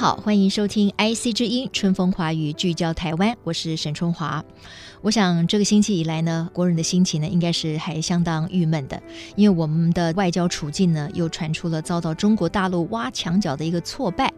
好，欢迎收听 IC 之音春风华语，聚焦台湾，我是沈春华。我想这个星期以来呢，国人的心情呢，应该是还相当郁闷的，因为我们的外交处境呢，又传出了遭到中国大陆挖墙脚的一个挫败，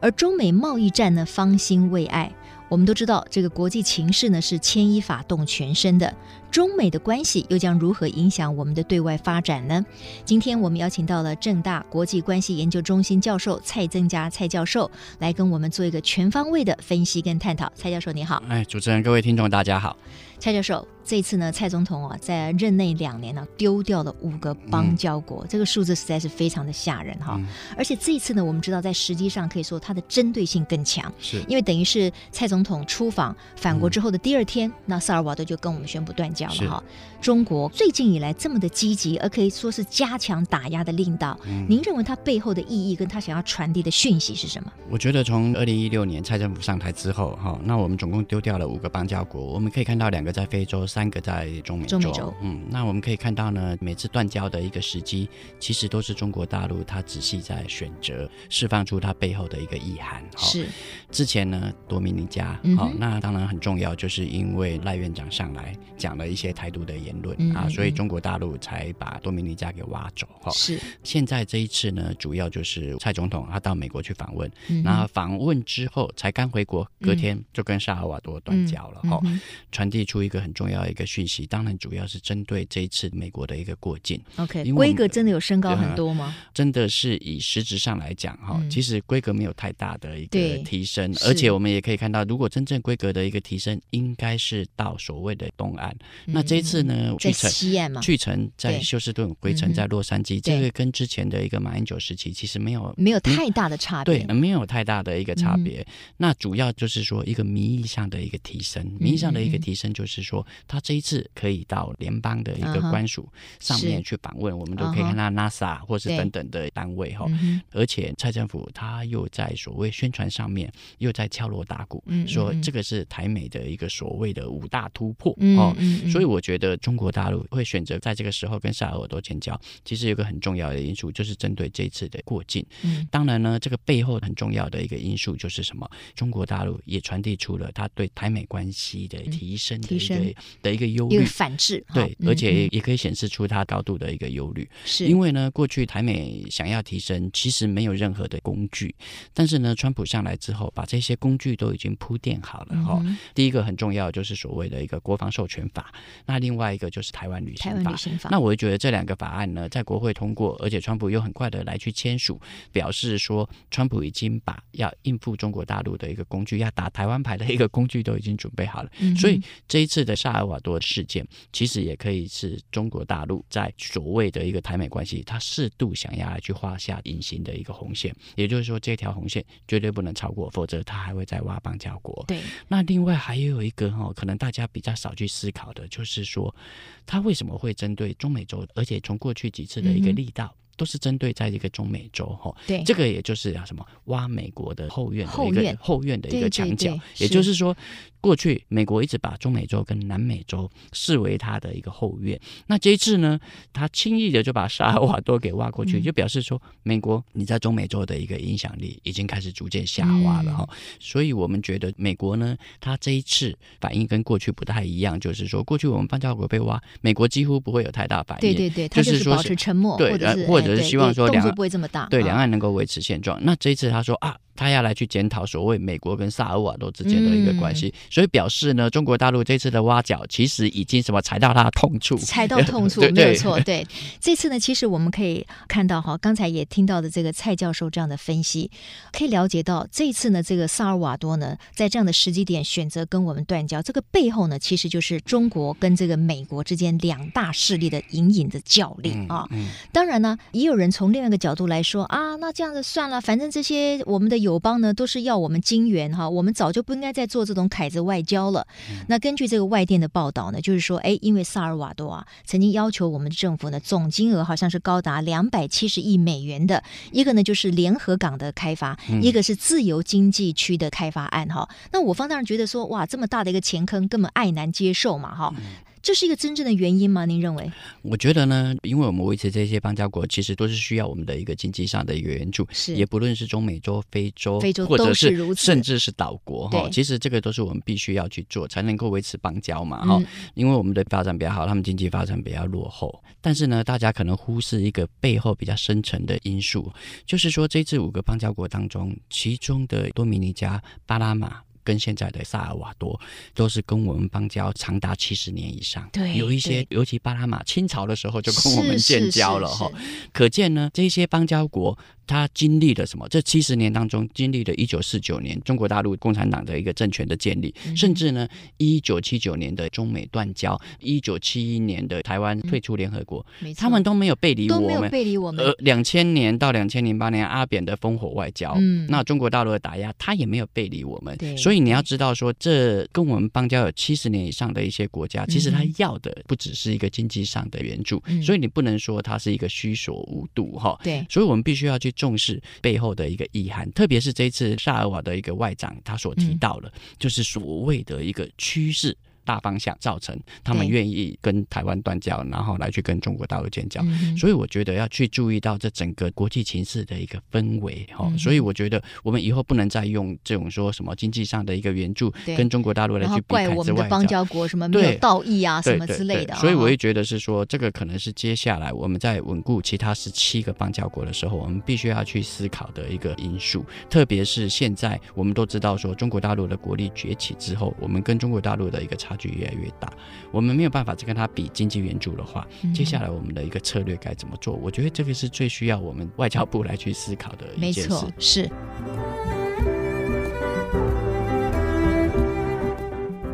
而中美贸易战呢，方兴未艾。我们都知道，这个国际情势呢，是牵一发动全身的。中美的关系又将如何影响我们的对外发展呢？今天我们邀请到了正大国际关系研究中心教授蔡增加蔡教授来跟我们做一个全方位的分析跟探讨。蔡教授你好，哎，主持人各位听众大家好。蔡教授，这次呢，蔡总统啊，在任内两年呢、啊，丢掉了五个邦交国，嗯、这个数字实在是非常的吓人哈。嗯、而且这一次呢，我们知道在实际上可以说它的针对性更强，是因为等于是蔡总统出访返国之后的第二天，嗯、那萨尔瓦多就跟我们宣布断交了哈。中国最近以来这么的积极，而可以说是加强打压的力道，嗯、您认为它背后的意义跟他想要传递的讯息是什么？我觉得从二零一六年蔡政府上台之后哈，那我们总共丢掉了五个邦交国，我们可以看到两个。在非洲，三个在中美洲。中美洲，嗯，那我们可以看到呢，每次断交的一个时机，其实都是中国大陆他仔细在选择，释放出它背后的一个意涵。是，之前呢，多米尼加，好、嗯哼，那当然很重要，就是因为赖院长上来讲了一些台独的言论、啊，所以中国大陆才把多米尼加给挖走。哈，是。现在这一次呢，主要就是蔡总统他到美国去访问，那访、问之后才刚回国，隔天就跟萨尔瓦多断交了。哈、嗯，传递出。一个很重要的一个讯息，当然主要是针对这一次美国的一个过境。OK，规格真的有升高很多吗？真的是以实质上来讲，哈、嗯，其实规格没有太大的一个提升，而且我们也可以看到，如果真正规格的一个提升，应该是到所谓的东岸。嗯、那这一次呢，去程西岸嘛，去程在休斯顿，回程在洛杉矶，这个跟之前的一个马英九时期其实没有没有太大的差别，对，没有太大的一个差别。嗯、那主要就是说一个名义上的一个提升，名义上的一个提升就是。是说，他这一次可以到联邦的一个官署上面去访问，uh. 我们都可以看到 NASA 或是等等的单位哈。Uh. 而且蔡政府他又在所谓宣传上面又在敲锣打鼓，uh. 说这个是台美的一个所谓的五大突破哦。Uh. 所以我觉得中国大陆会选择在这个时候跟萨尔瓦多建交，其实有个很重要的因素，就是针对这一次的过境。Uh. 当然呢，这个背后很重要的一个因素就是什么？中国大陆也传递出了他对台美关系的提升的。对的一个忧虑，反制对，而且也可以显示出他高度的一个忧虑。是因为呢，过去台美想要提升，其实没有任何的工具，但是呢，川普上来之后，把这些工具都已经铺垫好了哈。第一个很重要就是所谓的一个国防授权法，那另外一个就是台湾旅行法。那我就觉得这两个法案呢，在国会通过，而且川普又很快的来去签署，表示说川普已经把要应付中国大陆的一个工具，要打台湾牌的一个工具都已经准备好了。所以这一次的。萨尔瓦多事件其实也可以是中国大陆在所谓的一个台美关系，它适度想要来去画下隐形的一个红线，也就是说这条红线绝对不能超过，否则它还会再挖邦交国。对，那另外还有一个哈，可能大家比较少去思考的，就是说他为什么会针对中美洲，而且从过去几次的一个力道。嗯都是针对在一个中美洲哈，对，这个也就是要什么挖美国的后院的一个后院，后院的一个墙角，也就是说，过去美国一直把中美洲跟南美洲视为它的一个后院，那这一次呢，他轻易的就把萨尔瓦多给挖过去，嗯、就表示说，美国你在中美洲的一个影响力已经开始逐渐下滑了哈，嗯、所以我们觉得美国呢，他这一次反应跟过去不太一样，就是说，过去我们邦交国被挖，美国几乎不会有太大反应，对对对，就是保持沉默，对，或者。只是希望说两岸不会这么大，对两岸能够维持现状。那这一次他说啊。他要来去检讨所谓美国跟萨尔瓦多之间的一个关系，嗯、所以表示呢，中国大陆这次的挖角其实已经什么踩到他的痛处，踩到痛处 没有错。对，这次呢，其实我们可以看到哈，刚才也听到的这个蔡教授这样的分析，可以了解到这次呢，这个萨尔瓦多呢，在这样的时机点选择跟我们断交，这个背后呢，其实就是中国跟这个美国之间两大势力的隐隐的较量啊。当然呢，也有人从另外一个角度来说啊，那这样子算了，反正这些我们的友邦呢都是要我们金元哈，我们早就不应该再做这种凯子外交了。嗯、那根据这个外电的报道呢，就是说，哎，因为萨尔瓦多啊曾经要求我们的政府呢总金额好像是高达两百七十亿美元的一个呢就是联合港的开发，嗯、一个是自由经济区的开发案哈。那我方当然觉得说，哇，这么大的一个钱坑，根本爱难接受嘛哈。嗯这是一个真正的原因吗？您认为？我觉得呢，因为我们维持这些邦交国，其实都是需要我们的一个经济上的一个援助，是也不论是中美洲、非洲、非洲，或者是甚至是岛国哈，其实这个都是我们必须要去做，才能够维持邦交嘛哈。嗯、因为我们的发展比较好，他们经济发展比较落后，但是呢，大家可能忽视一个背后比较深层的因素，就是说这次五个邦交国当中，其中的多米尼加、巴拿马。跟现在的萨尔瓦多都是跟我们邦交长达七十年以上，对，有一些尤其巴拿马清朝的时候就跟我们建交了哈，可见呢这些邦交国。他经历了什么？这七十年当中，经历了一九四九年中国大陆共产党的一个政权的建立，嗯、甚至呢，一九七九年的中美断交，一九七一年的台湾退出联合国，嗯、他们都没有背离我们，背离我们。呃，两千年到两千零八年阿扁的烽火外交，嗯，那中国大陆的打压，他也没有背离我们。对所以你要知道说，这跟我们邦交有七十年以上的一些国家，其实他要的不只是一个经济上的援助，嗯、所以你不能说他是一个虚所无度哈。对，所以我们必须要去。重视背后的一个意涵，特别是这次萨尔瓦的一个外长，他所提到的，就是所谓的一个趋势。大方向造成他们愿意跟台湾断交，然后来去跟中国大陆建交，所以我觉得要去注意到这整个国际情势的一个氛围哈。所以我觉得我们以后不能再用这种说什么经济上的一个援助跟中国大陆来去比怪我们的邦交国什么没有道义啊什么之类的。所以我会觉得是说，这个可能是接下来我们在稳固其他十七个邦交国的时候，我们必须要去思考的一个因素。特别是现在我们都知道说，中国大陆的国力崛起之后，我们跟中国大陆的一个差距越来越大，我们没有办法再跟他比经济援助的话，接下来我们的一个策略该怎么做？我觉得这个是最需要我们外交部来去思考的一件事。没错，是。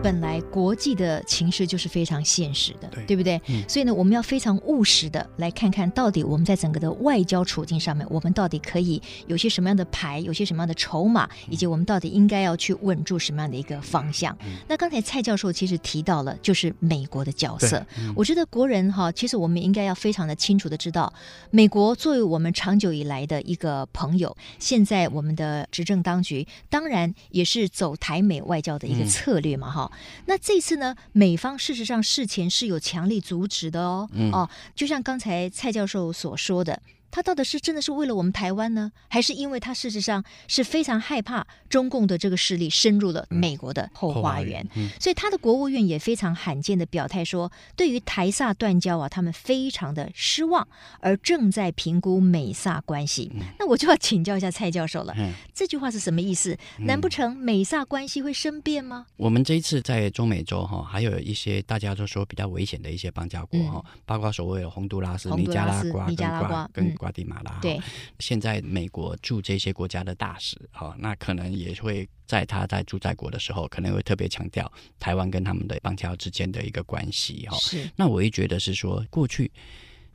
本来国际的情势就是非常现实的，对，对不对？嗯、所以呢，我们要非常务实的来看看到底我们在整个的外交处境上面，我们到底可以有些什么样的牌，有些什么样的筹码，以及我们到底应该要去稳住什么样的一个方向。嗯、那刚才蔡教授其实提到了，就是美国的角色。嗯、我觉得国人哈，其实我们应该要非常的清楚的知道，美国作为我们长久以来的一个朋友，现在我们的执政当局当然也是走台美外交的一个策略嘛，哈、嗯。那这次呢，美方事实上事前是有强力阻止的哦，嗯、哦，就像刚才蔡教授所说的。他到底是真的是为了我们台湾呢，还是因为他事实上是非常害怕中共的这个势力深入了美国的后花园？嗯嗯、所以他的国务院也非常罕见的表态说，对于台萨断交啊，他们非常的失望，而正在评估美萨关系。嗯、那我就要请教一下蔡教授了，嗯、这句话是什么意思？难不成美萨关系会生变吗？我们这一次在中美洲哈，还有一些大家都说比较危险的一些邦交国哈，嗯、包括所谓的洪都拉斯、尼加拉瓜、尼加拉瓜跟。瓜地马拉，对，现在美国驻这些国家的大使，哈，那可能也会在他在驻在国的时候，可能会特别强调台湾跟他们的邦交之间的一个关系，哈。是，那我也觉得是说过去。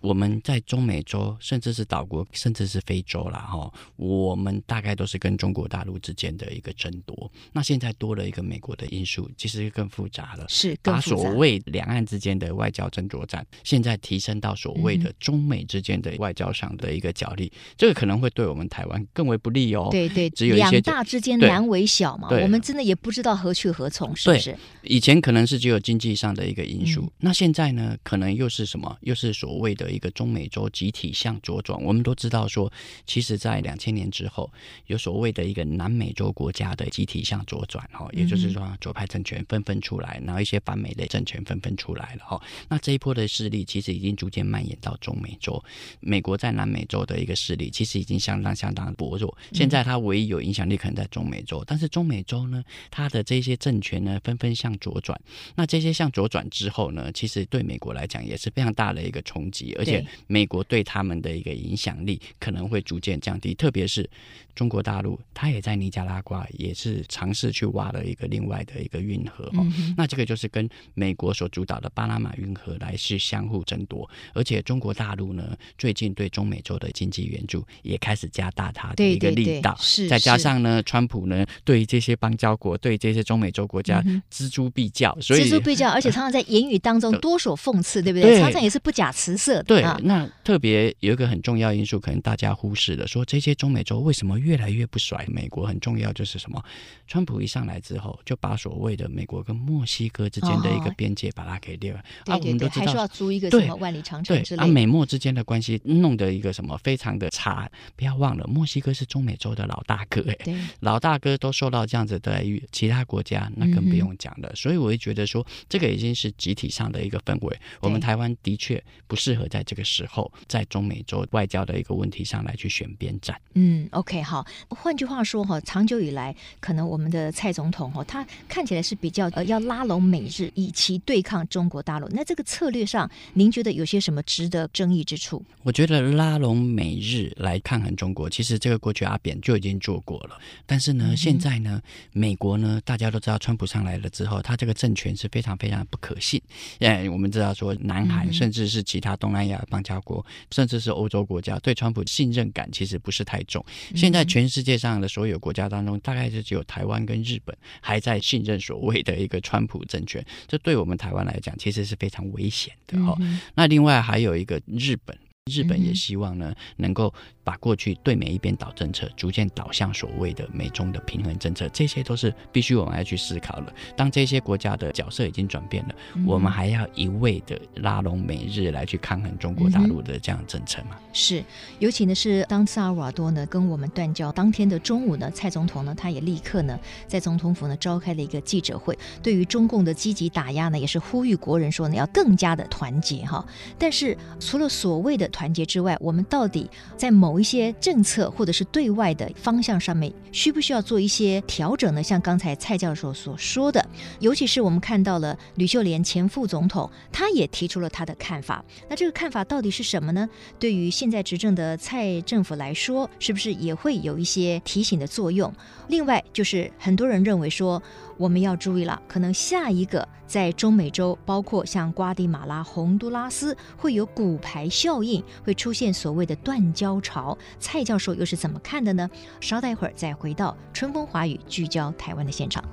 我们在中美洲，甚至是岛国，甚至是非洲啦。哈，我们大概都是跟中国大陆之间的一个争夺。那现在多了一个美国的因素，其实更复杂了。是，把所谓两岸之间的外交争夺战，现在提升到所谓的中美之间的外交上的一个角力，嗯、这个可能会对我们台湾更为不利哦。对对，只有一些两大之间难为小嘛，我们真的也不知道何去何从，是不是？以前可能是只有经济上的一个因素，嗯、那现在呢，可能又是什么？又是所谓的。一个中美洲集体向左转，我们都知道说，其实，在两千年之后，有所谓的一个南美洲国家的集体向左转，哈，也就是说左派政权纷纷出来，然后一些反美的政权纷纷出来了，哈。那这一波的势力其实已经逐渐蔓延到中美洲，美国在南美洲的一个势力其实已经相当相当薄弱，现在它唯一有影响力可能在中美洲，但是中美洲呢，它的这些政权呢纷纷向左转，那这些向左转之后呢，其实对美国来讲也是非常大的一个冲击。而且美国对他们的一个影响力可能会逐渐降低，特别是中国大陆，它也在尼加拉瓜也是尝试去挖了一个另外的一个运河哦、嗯，那这个就是跟美国所主导的巴拿马运河来是相互争夺，而且中国大陆呢，最近对中美洲的经济援助也开始加大它的一个力道，是再加上呢，川普呢对于这些邦交国、对这些中美洲国家锱铢必较，所以锱铢必较，而且常常在言语当中多所讽刺，对。不对？对常常也是不假辞色的。对，那特别有一个很重要因素，可能大家忽视了，说这些中美洲为什么越来越不甩美国？很重要就是什么？川普一上来之后，就把所谓的美国跟墨西哥之间的一个边界把它给裂了。啊，我们都知道，还说要租一个什么万里长城之类的。啊，美墨之间的关系弄得一个什么非常的差。不要忘了，墨西哥是中美洲的老大哥，哎，老大哥都受到这样子的待遇，其他国家那更不用讲了。嗯、所以我会觉得说，这个已经是集体上的一个氛围。我们台湾的确不适合在这个时候在中美洲外交的一个问题上来去选边站。嗯，OK，好。换句话说哈，长久以来，可能我们的蔡总统哈，他看起来是比较呃要拉拢美日，以其对抗中国大陆。那这个策略上，您觉得有些什么值得争议之处？我觉得拉拢美日来抗衡中国，其实这个过去阿扁就已经做过了。但是呢，嗯、现在呢，美国呢，大家都知道，川普上来了之后，他这个政权是非常非常不可信。哎，我们知道说，南韩、嗯、甚至是其他东南亚邦交国，甚至是欧洲国家，对川普信任感其实不是太重。现在全世界上的所有国家当中，大概是只有台湾跟日本还在信任所谓的一个川普政权。这对我们台湾来讲，其实是非常危险的哦、嗯。那另外还有一个日本，日本也希望呢，能够。把过去对美一边倒政策逐渐导向所谓的美中的平衡政策，这些都是必须我们要去思考的。当这些国家的角色已经转变了，嗯、我们还要一味的拉拢美日来去抗衡中国大陆的这样政策吗？是，尤其呢是当萨尔瓦多呢跟我们断交当天的中午呢，蔡总统呢他也立刻呢在总统府呢召开了一个记者会，对于中共的积极打压呢，也是呼吁国人说呢要更加的团结哈。但是除了所谓的团结之外，我们到底在某一些政策或者是对外的方向上面，需不需要做一些调整呢？像刚才蔡教授所说的，尤其是我们看到了吕秀莲前副总统，他也提出了他的看法。那这个看法到底是什么呢？对于现在执政的蔡政府来说，是不是也会有一些提醒的作用？另外，就是很多人认为说，我们要注意了，可能下一个在中美洲，包括像瓜地马拉、洪都拉斯，会有骨牌效应，会出现所谓的断交潮。蔡教授又是怎么看的呢？稍待一会儿再回到春风华语聚焦台湾的现场。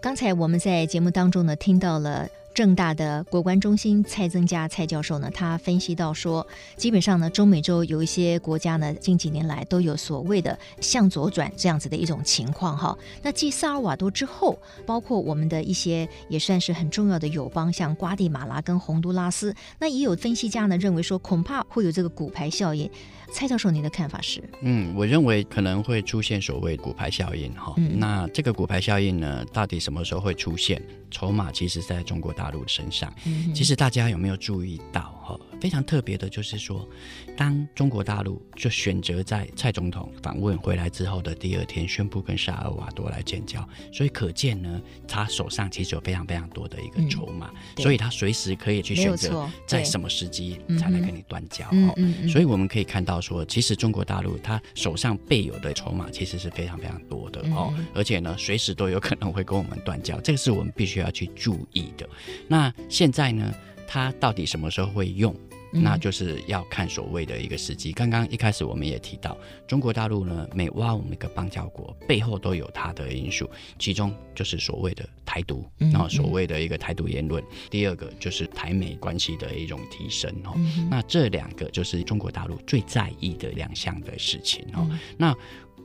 刚才我们在节目当中呢，听到了。政大的国关中心蔡增加蔡教授呢，他分析到说，基本上呢，中美洲有一些国家呢，近几年来都有所谓的向左转这样子的一种情况哈。那继萨尔瓦多之后，包括我们的一些也算是很重要的友邦，像瓜地马拉跟洪都拉斯，那也有分析家呢认为说，恐怕会有这个骨牌效应。蔡教授，您的看法是？嗯，我认为可能会出现所谓骨牌效应哈、嗯。那这个骨牌效应呢，到底什么时候会出现？筹码其实在中国大陆身上。嗯、其实大家有没有注意到哈？非常特别的就是说，当中国大陆就选择在蔡总统访问回来之后的第二天宣布跟萨尔瓦多来建交，所以可见呢，他手上其实有非常非常多的一个筹码，嗯、所以他随时可以去选择在什么时机才来跟你断交。哦、嗯，所以我们可以看到说，其实中国大陆他手上备有的筹码其实是非常非常多的哦，而且呢，随时都有可能会跟我们断交，这个是我们必须要去注意的。那现在呢，他到底什么时候会用？那就是要看所谓的一个时机。刚刚一开始我们也提到，中国大陆呢，每挖我们一个邦交国，背后都有它的因素，其中就是所谓的台独，然后所谓的一个台独言论。第二个就是台美关系的一种提升哦。那这两个就是中国大陆最在意的两项的事情哦。那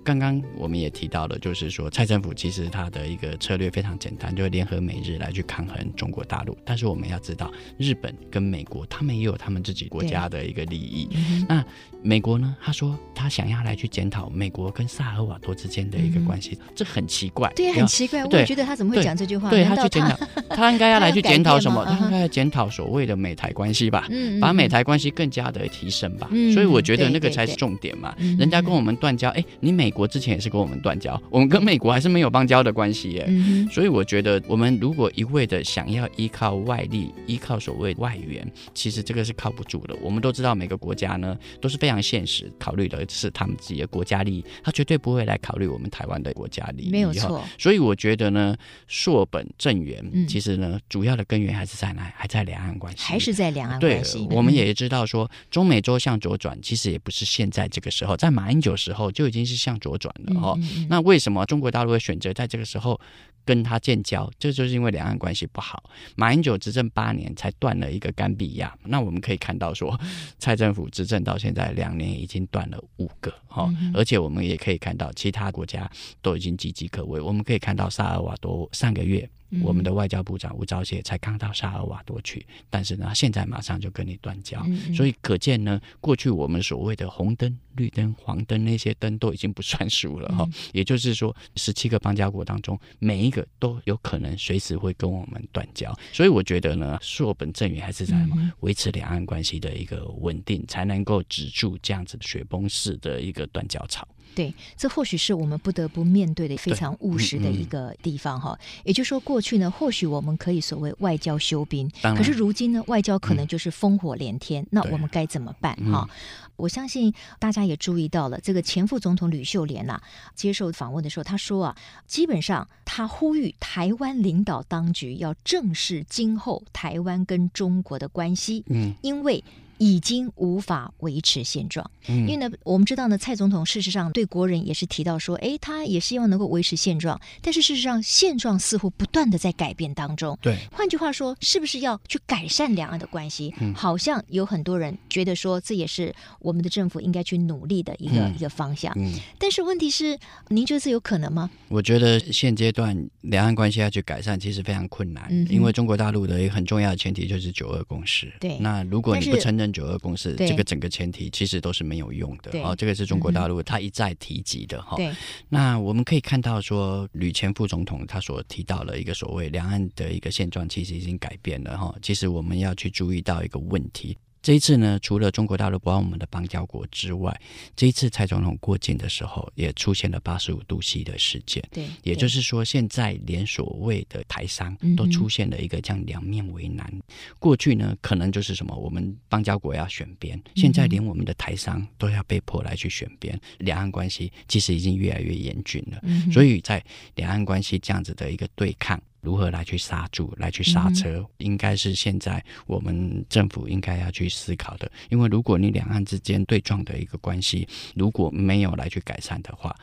刚刚我们也提到了，就是说蔡政府其实他的一个策略非常简单，就是联合美日来去抗衡中国大陆。但是我们要知道，日本跟美国他们也有他们自己国家的一个利益。那美国呢？他说他想要来去检讨美国跟萨尔瓦多之间的一个关系，嗯、这很奇怪。对，很奇怪。我也觉得他怎么会讲这句话？对，他去检讨，他应该要来去检讨什么？他应该要检讨所谓的美台关系吧，嗯、把美台关系更加的提升吧。嗯、所以我觉得那个才是重点嘛。人家跟我们断交，哎，你美国之前也是跟我们断交，我们跟美国还是没有邦交的关系耶。嗯、所以我觉得，我们如果一味的想要依靠外力，依靠所谓外援，其实这个是靠不住的。我们都知道，每个国家呢都是非常现实考。虑的是他们自己的国家利益，他绝对不会来考虑我们台湾的国家利益。没有错，所以我觉得呢，溯本正源，其实呢，主要的根源还是在哪？还在两岸关系，还是在两岸关系。对，我们也知道说，中美洲向左转，其实也不是现在这个时候，在马英九时候就已经是向左转了哦。那为什么中国大陆会选择在这个时候？跟他建交，这就是因为两岸关系不好。马英九执政八年才断了一个甘比亚，那我们可以看到说，蔡政府执政到现在两年已经断了五个哈，而且我们也可以看到其他国家都已经岌岌可危。我们可以看到萨尔瓦多上个月。我们的外交部长吴钊燮才刚到萨尔瓦多去，但是呢，现在马上就跟你断交，所以可见呢，过去我们所谓的红灯、绿灯、黄灯那些灯都已经不算数了哈。嗯、也就是说，十七个邦交国当中，每一个都有可能随时会跟我们断交。所以我觉得呢，硕本正源还是在维持两岸关系的一个稳定，才能够止住这样子雪崩式的一个断交潮。对，这或许是我们不得不面对的非常务实的一个地方哈。嗯嗯、也就是说，过去呢，或许我们可以所谓外交休兵，可是如今呢，外交可能就是烽火连天。嗯、那我们该怎么办哈？嗯、我相信大家也注意到了，这个前副总统吕秀莲呐、啊，接受访问的时候，他说啊，基本上他呼吁台湾领导当局要正视今后台湾跟中国的关系，嗯，因为。已经无法维持现状，嗯、因为呢，我们知道呢，蔡总统事实上对国人也是提到说，哎，他也希望能够维持现状，但是事实上现状似乎不断的在改变当中。对，换句话说，是不是要去改善两岸的关系？嗯、好像有很多人觉得说，这也是我们的政府应该去努力的一个、嗯、一个方向。嗯，但是问题是，您觉得这有可能吗？我觉得现阶段两岸关系要去改善，其实非常困难，嗯、因为中国大陆的一个很重要的前提就是九二共识。对，那如果你不承认。九二共识这个整个前提其实都是没有用的，对哦，这个是中国大陆他一再提及的哈。对那我们可以看到说，吕前副总统他所提到了一个所谓两岸的一个现状，其实已经改变了哈。其实我们要去注意到一个问题。这一次呢，除了中国大陆不让我们的邦交国之外，这一次蔡总统过境的时候，也出现了八十五度 C 的事件。对，也就是说，现在连所谓的台商都出现了一个这样两面为难。嗯、过去呢，可能就是什么，我们邦交国要选边，现在连我们的台商都要被迫来去选边，两岸关系其实已经越来越严峻了。嗯、所以在两岸关系这样子的一个对抗。如何来去刹住，来去刹车，嗯、应该是现在我们政府应该要去思考的。因为如果你两岸之间对撞的一个关系如果没有来去改善的话，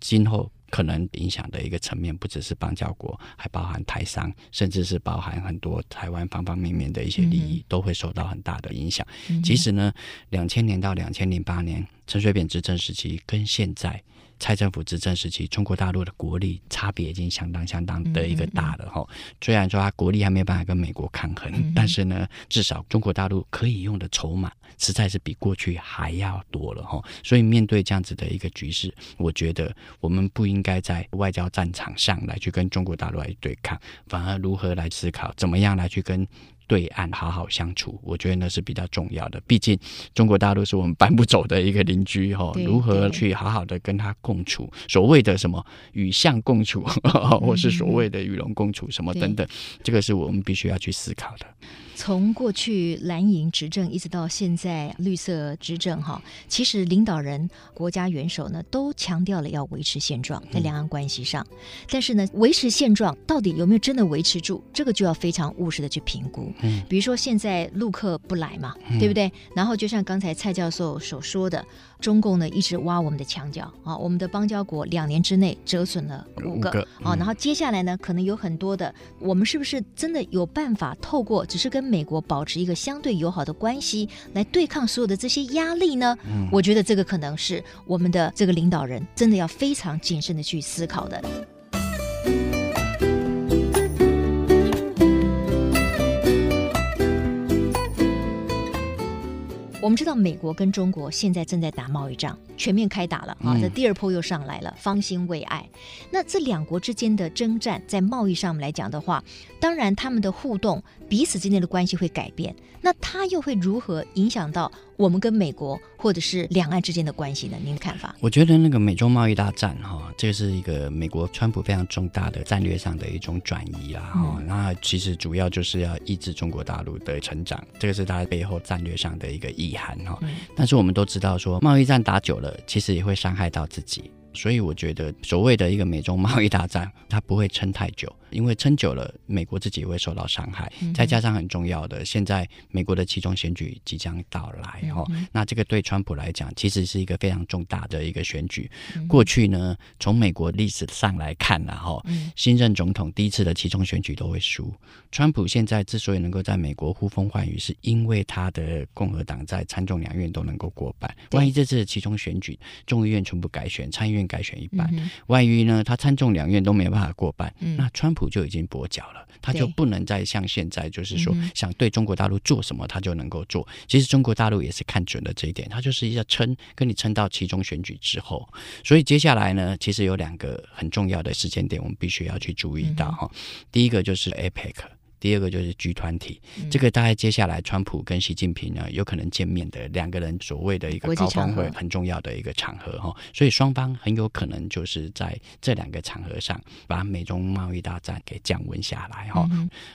今后可能影响的一个层面不只是邦交国，还包含台商，甚至是包含很多台湾方方面面的一些利益，都会受到很大的影响。嗯、其实呢，两千年到两千零八年陈水扁执政时期跟现在。蔡政府执政时期，中国大陆的国力差别已经相当相当的一个大了哈。虽然说它国力还没有办法跟美国抗衡，但是呢，至少中国大陆可以用的筹码实在是比过去还要多了哈。所以面对这样子的一个局势，我觉得我们不应该在外交战场上来去跟中国大陆来对抗，反而如何来思考怎么样来去跟。对岸好好相处，我觉得那是比较重要的。毕竟中国大陆是我们搬不走的一个邻居哈，对如何去好好的跟他共处？所谓的什么与相共处，或是所谓的与龙共处，什么等等，这个是我们必须要去思考的。从过去蓝营执政一直到现在绿色执政，哈，其实领导人、国家元首呢都强调了要维持现状，在两岸关系上。嗯、但是呢，维持现状到底有没有真的维持住？这个就要非常务实的去评估。嗯，比如说现在陆客不来嘛，嗯、对不对？然后就像刚才蔡教授所说的。中共呢一直挖我们的墙角啊，我们的邦交国两年之内折损了五个啊，然后接下来呢可能有很多的，我们是不是真的有办法透过只是跟美国保持一个相对友好的关系，来对抗所有的这些压力呢？嗯，我觉得这个可能是我们的这个领导人真的要非常谨慎的去思考的。我们知道，美国跟中国现在正在打贸易战，全面开打了啊！这第二波又上来了，方兴未艾。那这两国之间的征战，在贸易上来讲的话，当然他们的互动，彼此之间的关系会改变。那它又会如何影响到我们跟美国或者是两岸之间的关系呢？您的看法？我觉得那个美中贸易大战哈，这是一个美国川普非常重大的战略上的一种转移啊哈。那其实主要就是要抑制中国大陆的成长，这个是它背后战略上的一个意涵哈。但是我们都知道说，贸易战打久了，其实也会伤害到自己。所以我觉得，所谓的一个美中贸易大战，它不会撑太久，因为撑久了，美国自己会受到伤害。再加上很重要的，现在美国的期中选举即将到来，哈，那这个对川普来讲，其实是一个非常重大的一个选举。过去呢，从美国历史上来看呢，哈，新任总统第一次的期中选举都会输。川普现在之所以能够在美国呼风唤雨，是因为他的共和党在参众两院都能够过半。万一这次的期中选举，众议院全部改选，参议院改选一半，嗯、万一呢？他参众两院都没有办法过半，嗯、那川普就已经跛脚了，他就不能再像现在，就是说想对中国大陆做什么，他就能够做。其实中国大陆也是看准了这一点，他就是要撑，跟你撑到其中选举之后。所以接下来呢，其实有两个很重要的时间点，我们必须要去注意到哈。嗯、第一个就是 APEC。第二个就是 G20，这个大概接下来川普跟习近平呢有可能见面的两个人所谓的一个高峰会，很重要的一个场合哈，所以双方很有可能就是在这两个场合上把美中贸易大战给降温下来哈，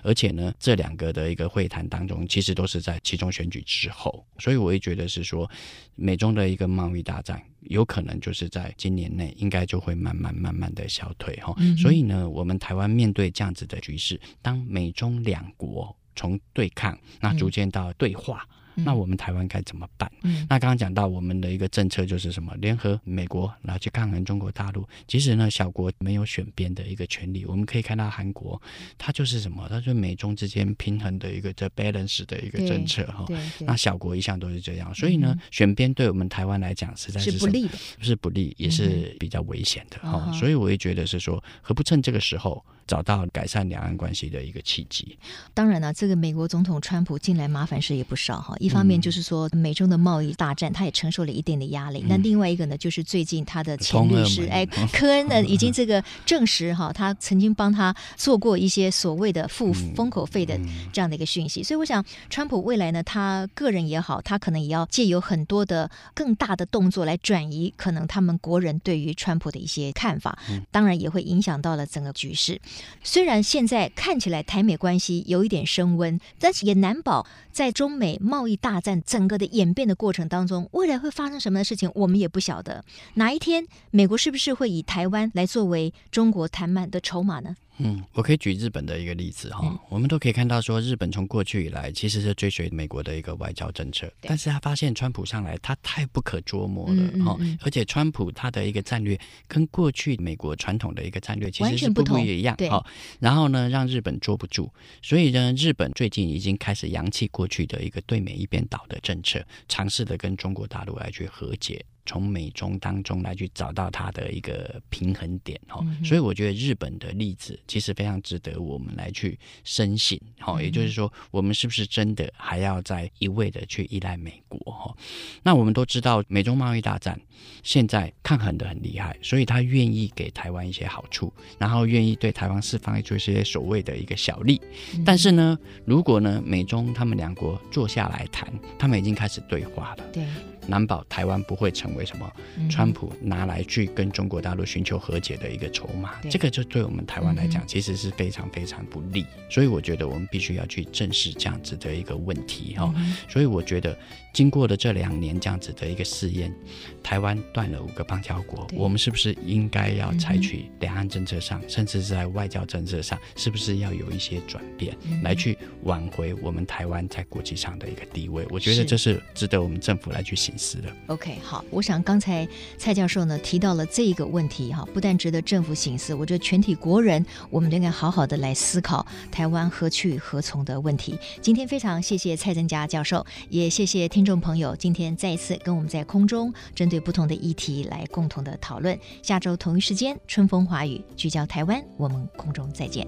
而且呢这两个的一个会谈当中，其实都是在其中选举之后，所以我也觉得是说美中的一个贸易大战。有可能就是在今年内，应该就会慢慢慢慢的消退哈。嗯、所以呢，我们台湾面对这样子的局势，当美中两国从对抗，那逐渐到对话。嗯那我们台湾该怎么办？嗯，那刚刚讲到我们的一个政策就是什么？联合美国，然后去抗衡中国大陆。其实呢，小国没有选边的一个权利。我们可以看到韩国，它就是什么？它就是美中之间平衡的一个这 balance 的一个政策哈。那小国一向都是这样，所以呢，选边对我们台湾来讲实在是，是不利的，是不利，也是比较危险的哈。所以我也觉得是说，何不趁这个时候？找到改善两岸关系的一个契机。当然了，这个美国总统川普近来麻烦事也不少哈。一方面就是说美中的贸易大战，他也承受了一定的压力。那、嗯、另外一个呢，就是最近他的前律师哎 科恩呢，已经这个证实哈，他曾经帮他做过一些所谓的付封口费的这样的一个讯息。所以我想，川普未来呢，他个人也好，他可能也要借由很多的更大的动作来转移可能他们国人对于川普的一些看法。当然也会影响到了整个局势。虽然现在看起来台美关系有一点升温，但是也难保在中美贸易大战整个的演变的过程当中，未来会发生什么的事情，我们也不晓得。哪一天美国是不是会以台湾来作为中国谈判的筹码呢？嗯，我可以举日本的一个例子哈，嗯、我们都可以看到说，日本从过去以来其实是追随美国的一个外交政策，但是他发现川普上来，他太不可捉摸了哈，嗯嗯嗯、而且川普他的一个战略跟过去美国传统的一个战略其实是不不一样哈，然后呢，让日本捉不住，所以呢，日本最近已经开始扬弃过去的一个对美一边倒的政策，尝试的跟中国大陆来去和解。从美中当中来去找到它的一个平衡点哈，嗯、所以我觉得日本的例子其实非常值得我们来去深省也就是说，我们是不是真的还要再一味的去依赖美国哈？那我们都知道，美中贸易大战现在抗衡的很厉害，所以他愿意给台湾一些好处，然后愿意对台湾释放出一些所谓的一个小利。嗯、但是呢，如果呢美中他们两国坐下来谈，他们已经开始对话了，对。难保台湾不会成为什么？川普拿来去跟中国大陆寻求和解的一个筹码，嗯、这个就对我们台湾来讲，其实是非常非常不利。嗯、所以我觉得我们必须要去正视这样子的一个问题哈。嗯、所以我觉得经过了这两年这样子的一个试验，台湾断了五个邦交国，我们是不是应该要采取两岸政策上，嗯、甚至是在外交政策上，是不是要有一些转变，嗯、来去挽回我们台湾在国际上的一个地位？我觉得这是值得我们政府来去行。思了。OK，好，我想刚才蔡教授呢提到了这一个问题哈，不但值得政府醒思，我觉得全体国人我们都应该好好的来思考台湾何去何从的问题。今天非常谢谢蔡增佳教授，也谢谢听众朋友今天再一次跟我们在空中针对不同的议题来共同的讨论。下周同一时间，春风华语聚焦台湾，我们空中再见。